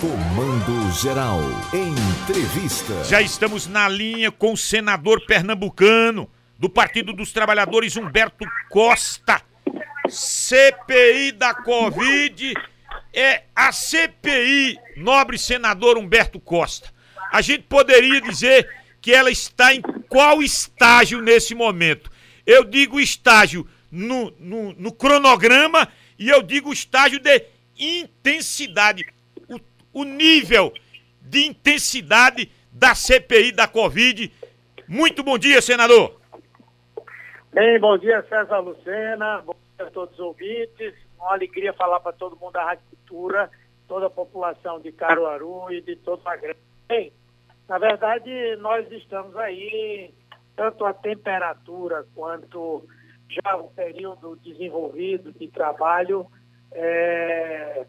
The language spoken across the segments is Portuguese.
Comando Geral. Entrevista. Já estamos na linha com o senador pernambucano do Partido dos Trabalhadores, Humberto Costa. CPI da Covid é a CPI, nobre senador Humberto Costa. A gente poderia dizer que ela está em qual estágio nesse momento? Eu digo estágio no, no, no cronograma e eu digo estágio de intensidade o nível de intensidade da CPI da Covid. Muito bom dia, senador. Bem, bom dia, César Lucena, bom dia a todos os ouvintes. Uma alegria falar para todo mundo da Rádio Cultura, toda a população de Caruaru e de todo a grande. Bem, na verdade, nós estamos aí, tanto a temperatura quanto já o período desenvolvido de trabalho, é,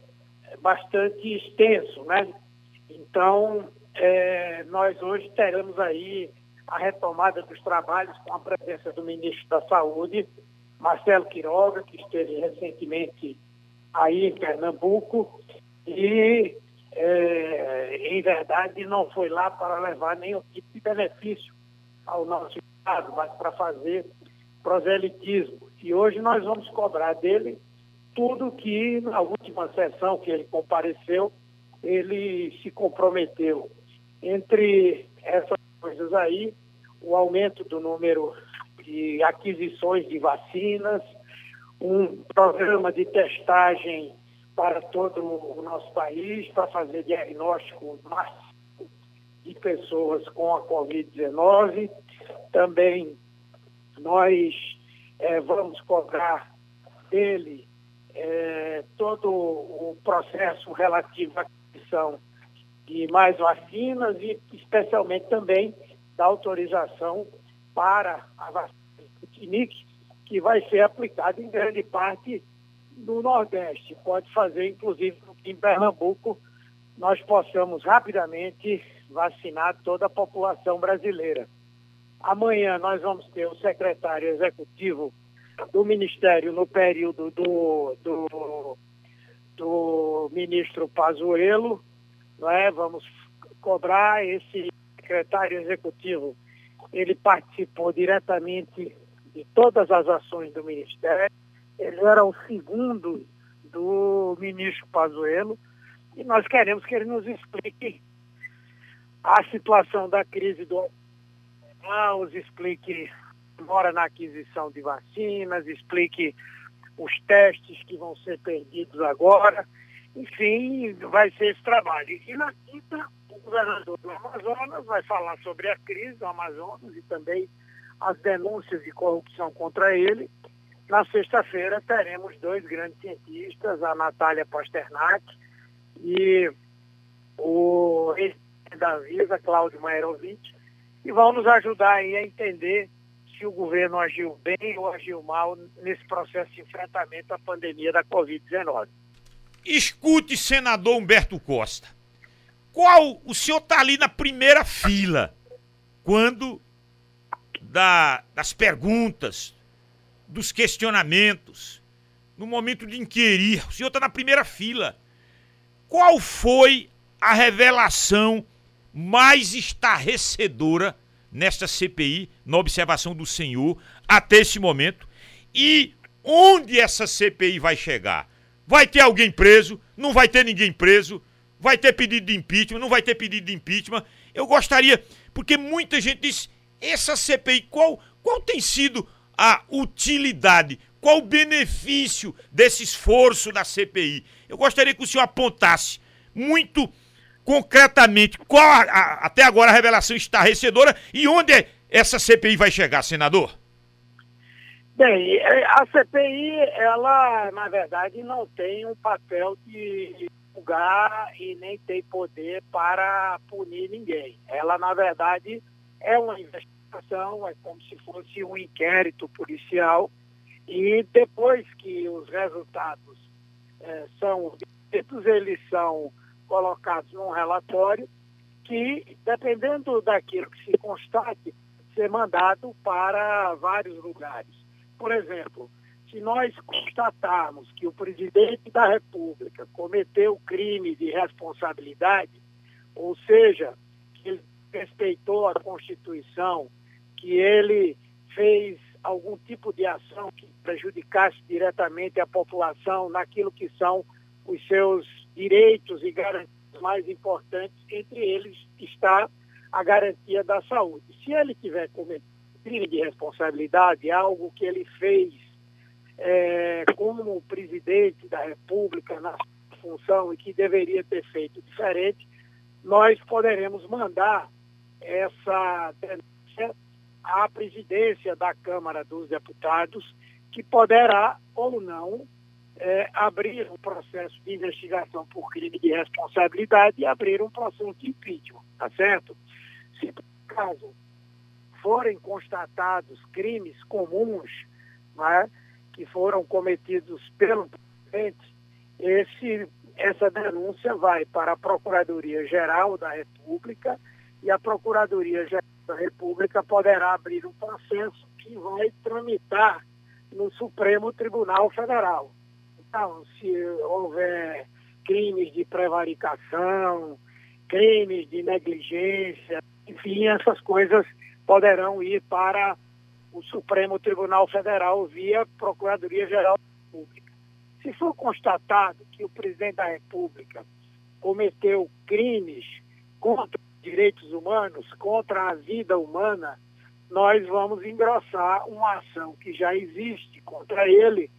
bastante extenso, né? Então, é, nós hoje teremos aí a retomada dos trabalhos com a presença do ministro da Saúde, Marcelo Quiroga, que esteve recentemente aí em Pernambuco e, é, em verdade, não foi lá para levar nenhum tipo de benefício ao nosso Estado, mas para fazer proselitismo. E hoje nós vamos cobrar dele tudo que na última sessão que ele compareceu, ele se comprometeu. Entre essas coisas aí, o aumento do número de aquisições de vacinas, um programa de testagem para todo o nosso país, para fazer diagnóstico máximo de pessoas com a Covid-19. Também nós é, vamos cobrar dele é, todo o processo relativo à aquisição de mais vacinas e especialmente também da autorização para a vacina Sputnik, que vai ser aplicada em grande parte no Nordeste. Pode fazer, inclusive, em Pernambuco, nós possamos rapidamente vacinar toda a população brasileira. Amanhã nós vamos ter o secretário executivo do Ministério no período do, do, do ministro Pazuello, não é? vamos cobrar esse secretário executivo. Ele participou diretamente de todas as ações do Ministério, ele era o segundo do ministro Pazuello, e nós queremos que ele nos explique a situação da crise do nos explique demora na aquisição de vacinas, explique os testes que vão ser perdidos agora. Enfim, vai ser esse trabalho. E na quinta, o governador do Amazonas vai falar sobre a crise do Amazonas e também as denúncias de corrupção contra ele. Na sexta-feira teremos dois grandes cientistas, a Natália Pasternak e o da Visa, Cláudio Maerovic, e vão nos ajudar aí a entender se o governo agiu bem ou agiu mal nesse processo de enfrentamento à pandemia da Covid-19. Escute, senador Humberto Costa. Qual o senhor está ali na primeira fila quando da, das perguntas, dos questionamentos, no momento de inquirir, o senhor está na primeira fila. Qual foi a revelação mais estarrecedora nesta CPI, na observação do senhor, até esse momento. E onde essa CPI vai chegar? Vai ter alguém preso? Não vai ter ninguém preso? Vai ter pedido de impeachment? Não vai ter pedido de impeachment? Eu gostaria, porque muita gente diz, essa CPI, qual, qual tem sido a utilidade? Qual o benefício desse esforço da CPI? Eu gostaria que o senhor apontasse muito concretamente qual a, a, até agora a revelação estarrecedora e onde essa CPI vai chegar, senador? Bem, é, a CPI, ela, na verdade, não tem um papel de julgar e nem tem poder para punir ninguém. Ela, na verdade, é uma investigação, é como se fosse um inquérito policial e depois que os resultados é, são eles são colocados num relatório que, dependendo daquilo que se constate, ser mandado para vários lugares. Por exemplo, se nós constatarmos que o presidente da República cometeu crime de responsabilidade, ou seja, que ele respeitou a Constituição, que ele fez algum tipo de ação que prejudicasse diretamente a população naquilo que são os seus direitos e garantias mais importantes, entre eles está a garantia da saúde. Se ele tiver cometido crime de responsabilidade, algo que ele fez é, como presidente da República na função e que deveria ter feito diferente, nós poderemos mandar essa denúncia à presidência da Câmara dos Deputados, que poderá ou não é, abrir um processo de investigação por crime de responsabilidade e abrir um processo de impeachment, tá certo? Se por caso forem constatados crimes comuns né, que foram cometidos pelo presidente, esse, essa denúncia vai para a Procuradoria-Geral da República e a Procuradoria-Geral da República poderá abrir um processo que vai tramitar no Supremo Tribunal Federal. Então, se houver crimes de prevaricação, crimes de negligência, enfim, essas coisas poderão ir para o Supremo Tribunal Federal via Procuradoria-Geral da República. Se for constatado que o presidente da República cometeu crimes contra os direitos humanos, contra a vida humana, nós vamos engrossar uma ação que já existe contra ele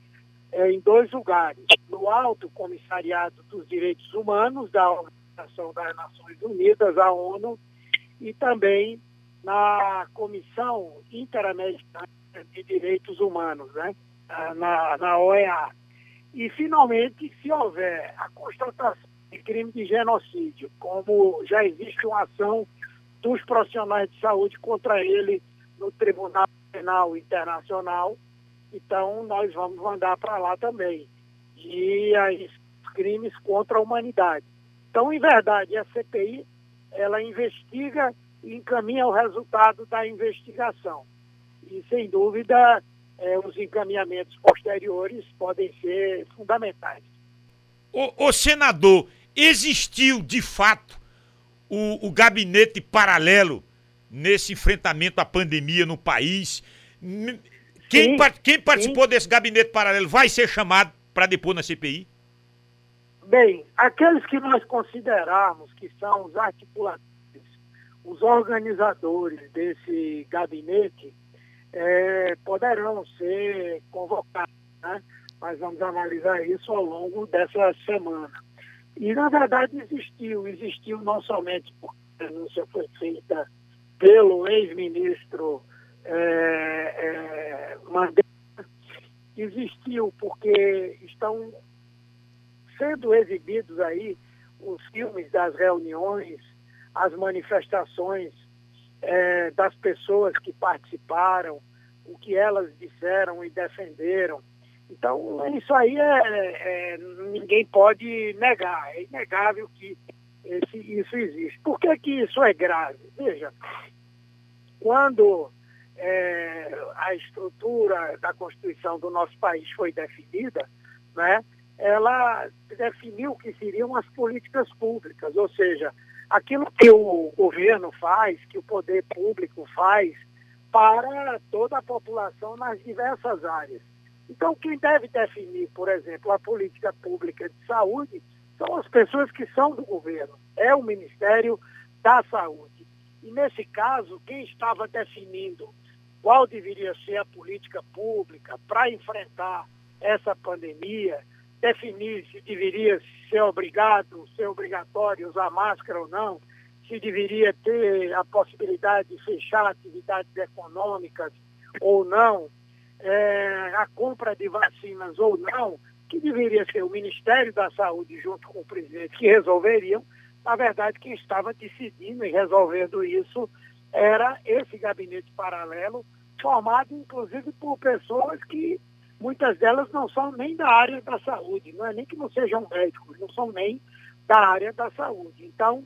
é, em dois lugares. No Alto Comissariado dos Direitos Humanos da Organização das Nações Unidas, a ONU, e também na Comissão Interamericana de Direitos Humanos, né? na, na OEA. E, finalmente, se houver a constatação de crime de genocídio, como já existe uma ação dos profissionais de saúde contra ele no Tribunal Penal Internacional, então nós vamos mandar para lá também. E aí, crimes contra a humanidade. Então, em verdade, a CPI ela investiga e encaminha o resultado da investigação. E, sem dúvida, é, os encaminhamentos posteriores podem ser fundamentais. O, o senador, existiu de fato o, o gabinete paralelo nesse enfrentamento à pandemia no país? Quem, quem participou sim. desse gabinete paralelo vai ser chamado para depor na CPI? Bem, aqueles que nós considerarmos que são os articuladores os organizadores desse gabinete é, poderão ser convocados, né? Nós vamos analisar isso ao longo dessa semana. E, na verdade, existiu. Existiu não somente porque a denúncia foi feita pelo ex-ministro é, é, existiu porque estão sendo exibidos aí os filmes das reuniões as manifestações é, das pessoas que participaram, o que elas disseram e defenderam. Então, isso aí é, é, ninguém pode negar, é inegável que esse, isso existe. Por que, que isso é grave? Veja, quando é, a estrutura da Constituição do nosso país foi definida, né, ela definiu que seriam as políticas públicas, ou seja, aquilo que o governo faz, que o poder público faz para toda a população nas diversas áreas. Então, quem deve definir, por exemplo, a política pública de saúde são as pessoas que são do governo, é o Ministério da Saúde. E, nesse caso, quem estava definindo qual deveria ser a política pública para enfrentar essa pandemia definir se deveria ser obrigado, ser obrigatório usar máscara ou não, se deveria ter a possibilidade de fechar atividades econômicas ou não, é, a compra de vacinas ou não, que deveria ser o Ministério da Saúde junto com o presidente que resolveriam. Na verdade, quem estava decidindo e resolvendo isso era esse gabinete paralelo, formado inclusive por pessoas que muitas delas não são nem da área da saúde, não é nem que não sejam médicos, não são nem da área da saúde. Então,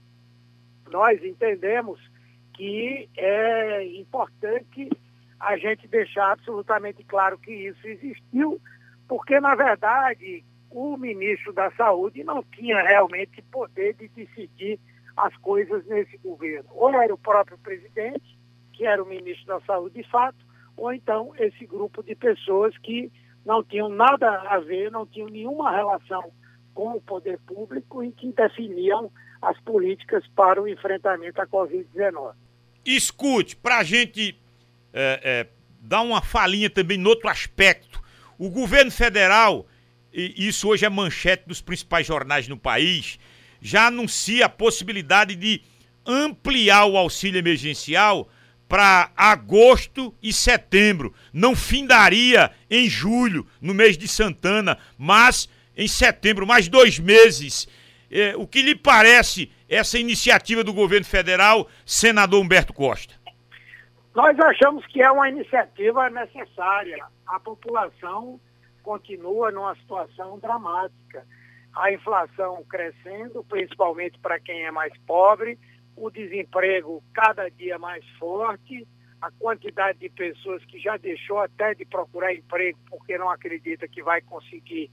nós entendemos que é importante a gente deixar absolutamente claro que isso existiu, porque, na verdade, o ministro da Saúde não tinha realmente poder de decidir as coisas nesse governo. Ou era o próprio presidente, que era o ministro da Saúde de fato, ou então esse grupo de pessoas que não tinham nada a ver, não tinham nenhuma relação com o poder público e que definiam as políticas para o enfrentamento à Covid-19. Escute, para a gente é, é, dar uma falinha também no outro aspecto, o governo federal, e isso hoje é manchete dos principais jornais no país, já anuncia a possibilidade de ampliar o auxílio emergencial para agosto e setembro. Não findaria em julho, no mês de Santana, mas em setembro, mais dois meses. É, o que lhe parece essa iniciativa do governo federal, senador Humberto Costa? Nós achamos que é uma iniciativa necessária. A população continua numa situação dramática. A inflação crescendo, principalmente para quem é mais pobre, o desemprego cada dia mais forte, a quantidade de pessoas que já deixou até de procurar emprego porque não acredita que vai conseguir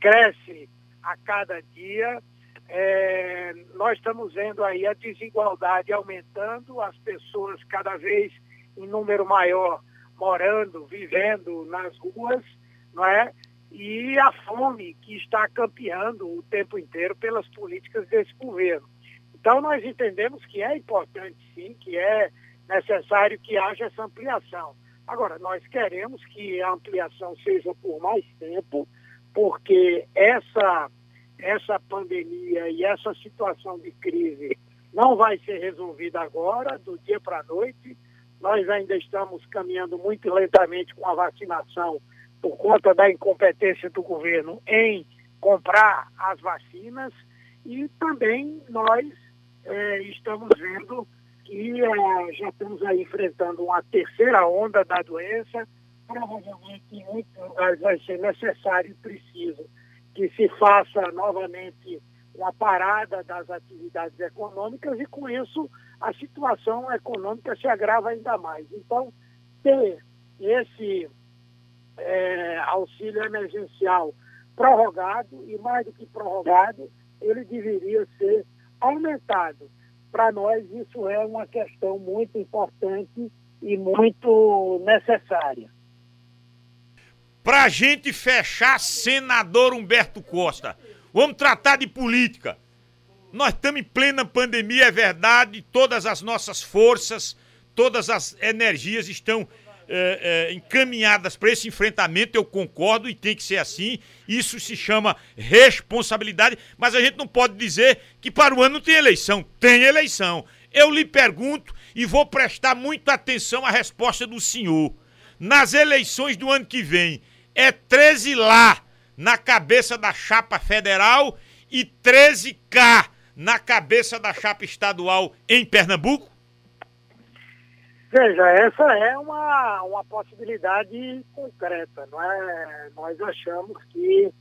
cresce a cada dia. É, nós estamos vendo aí a desigualdade aumentando, as pessoas cada vez em número maior morando, vivendo nas ruas, não é? E a fome que está campeando o tempo inteiro pelas políticas desse governo. Então nós entendemos que é importante sim, que é necessário que haja essa ampliação. Agora, nós queremos que a ampliação seja por mais tempo, porque essa essa pandemia e essa situação de crise não vai ser resolvida agora, do dia para a noite. Nós ainda estamos caminhando muito lentamente com a vacinação por conta da incompetência do governo em comprar as vacinas e também nós é, estamos vendo que é, já estamos aí enfrentando uma terceira onda da doença. Provavelmente em muitos lugares vai ser necessário e preciso que se faça novamente uma parada das atividades econômicas e com isso a situação econômica se agrava ainda mais. Então, ter esse é, auxílio emergencial prorrogado e mais do que prorrogado, ele deveria ser aumentado. Para nós isso é uma questão muito importante e muito necessária. Para a gente fechar, senador Humberto Costa, vamos tratar de política. Nós estamos em plena pandemia, é verdade, todas as nossas forças, todas as energias estão é, é, encaminhadas para esse enfrentamento, eu concordo e tem que ser assim. Isso se chama responsabilidade, mas a gente não pode dizer que para o ano não tem eleição. Tem eleição. Eu lhe pergunto e vou prestar muita atenção à resposta do senhor. Nas eleições do ano que vem, é 13 lá na cabeça da chapa federal e 13 cá na cabeça da chapa estadual em Pernambuco? Veja, essa é uma, uma possibilidade concreta, não é? Nós achamos que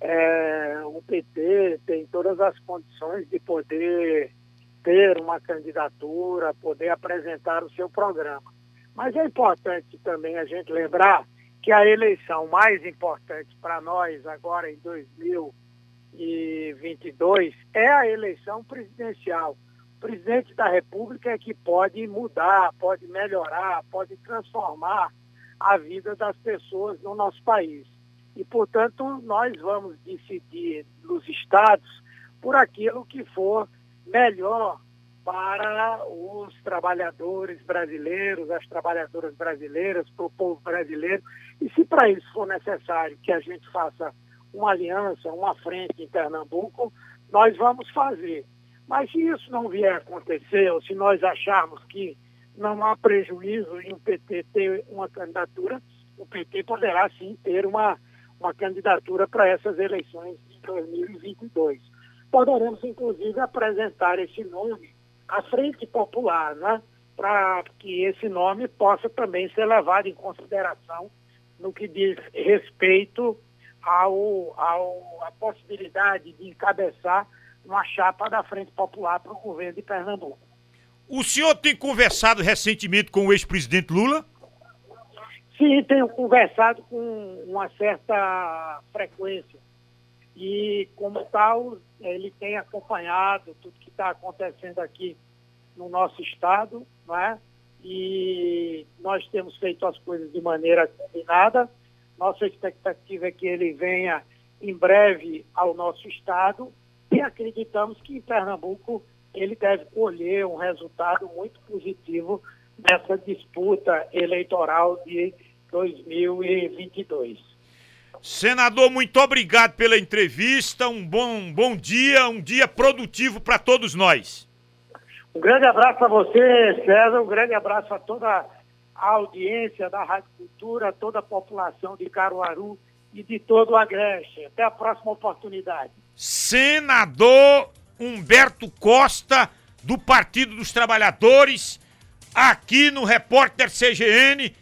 é, o PT tem todas as condições de poder ter uma candidatura, poder apresentar o seu programa. Mas é importante também a gente lembrar que a eleição mais importante para nós agora em 2022 é a eleição presidencial. Presidente da República é que pode mudar, pode melhorar, pode transformar a vida das pessoas no nosso país. E, portanto, nós vamos decidir nos estados por aquilo que for melhor para os trabalhadores brasileiros, as trabalhadoras brasileiras, para o povo brasileiro. E se para isso for necessário que a gente faça uma aliança, uma frente em Pernambuco, nós vamos fazer. Mas se isso não vier a acontecer, ou se nós acharmos que não há prejuízo em o PT ter uma candidatura, o PT poderá sim ter uma, uma candidatura para essas eleições de 2022. Poderemos, inclusive, apresentar esse nome a Frente Popular, né? para que esse nome possa também ser levado em consideração no que diz respeito ao, ao, à possibilidade de encabeçar uma chapa da Frente Popular para o governo de Pernambuco. O senhor tem conversado recentemente com o ex-presidente Lula? Sim, tenho conversado com uma certa frequência. E, como tal, ele tem acompanhado tudo que está acontecendo aqui no nosso estado, né? e nós temos feito as coisas de maneira combinada. Nossa expectativa é que ele venha em breve ao nosso estado e acreditamos que em Pernambuco ele deve colher um resultado muito positivo nessa disputa eleitoral de 2022. Senador, muito obrigado pela entrevista. Um bom, um bom dia, um dia produtivo para todos nós. Um grande abraço a você, César. Um grande abraço a toda a audiência da Rádio Cultura, toda a população de Caruaru e de todo o Agreste. Até a próxima oportunidade. Senador Humberto Costa, do Partido dos Trabalhadores, aqui no Repórter CGN